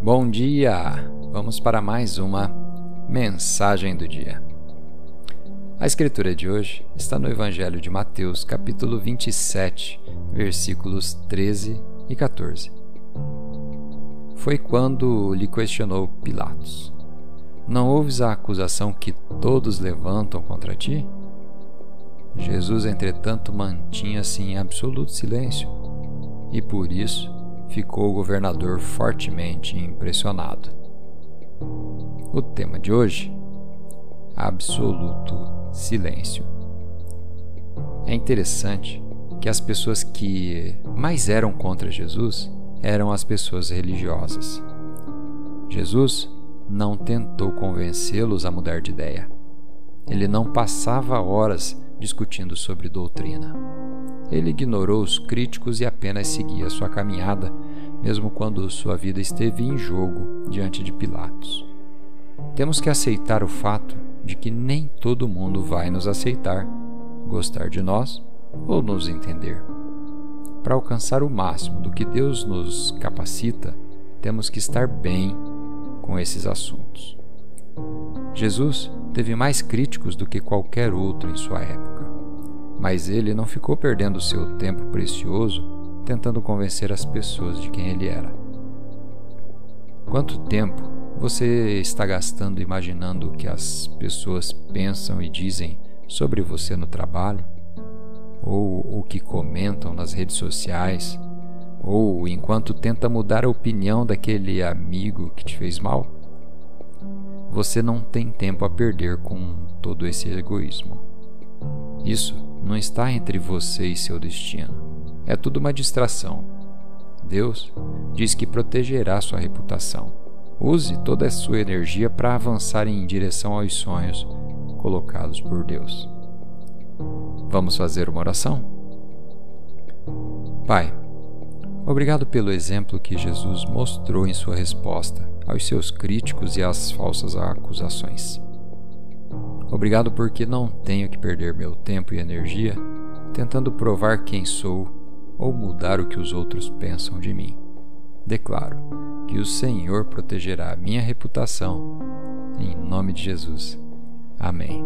Bom dia! Vamos para mais uma mensagem do dia. A escritura de hoje está no Evangelho de Mateus, capítulo 27, versículos 13 e 14. Foi quando lhe questionou Pilatos: Não ouves a acusação que todos levantam contra ti? Jesus, entretanto, mantinha-se em absoluto silêncio e por isso ficou o governador fortemente impressionado. O tema de hoje: absoluto silêncio. É interessante que as pessoas que mais eram contra Jesus eram as pessoas religiosas. Jesus não tentou convencê-los a mudar de ideia. Ele não passava horas discutindo sobre doutrina. Ele ignorou os críticos e apenas seguia sua caminhada, mesmo quando sua vida esteve em jogo diante de Pilatos. Temos que aceitar o fato de que nem todo mundo vai nos aceitar, gostar de nós ou nos entender. Para alcançar o máximo do que Deus nos capacita, temos que estar bem com esses assuntos. Jesus teve mais críticos do que qualquer outro em sua época mas ele não ficou perdendo seu tempo precioso tentando convencer as pessoas de quem ele era. Quanto tempo você está gastando imaginando o que as pessoas pensam e dizem sobre você no trabalho? Ou o que comentam nas redes sociais? Ou enquanto tenta mudar a opinião daquele amigo que te fez mal? Você não tem tempo a perder com todo esse egoísmo. Isso não está entre você e seu destino. É tudo uma distração. Deus diz que protegerá sua reputação. Use toda a sua energia para avançar em direção aos sonhos colocados por Deus. Vamos fazer uma oração? Pai, obrigado pelo exemplo que Jesus mostrou em sua resposta aos seus críticos e às falsas acusações. Obrigado porque não tenho que perder meu tempo e energia tentando provar quem sou ou mudar o que os outros pensam de mim. Declaro que o Senhor protegerá a minha reputação. Em nome de Jesus. Amém.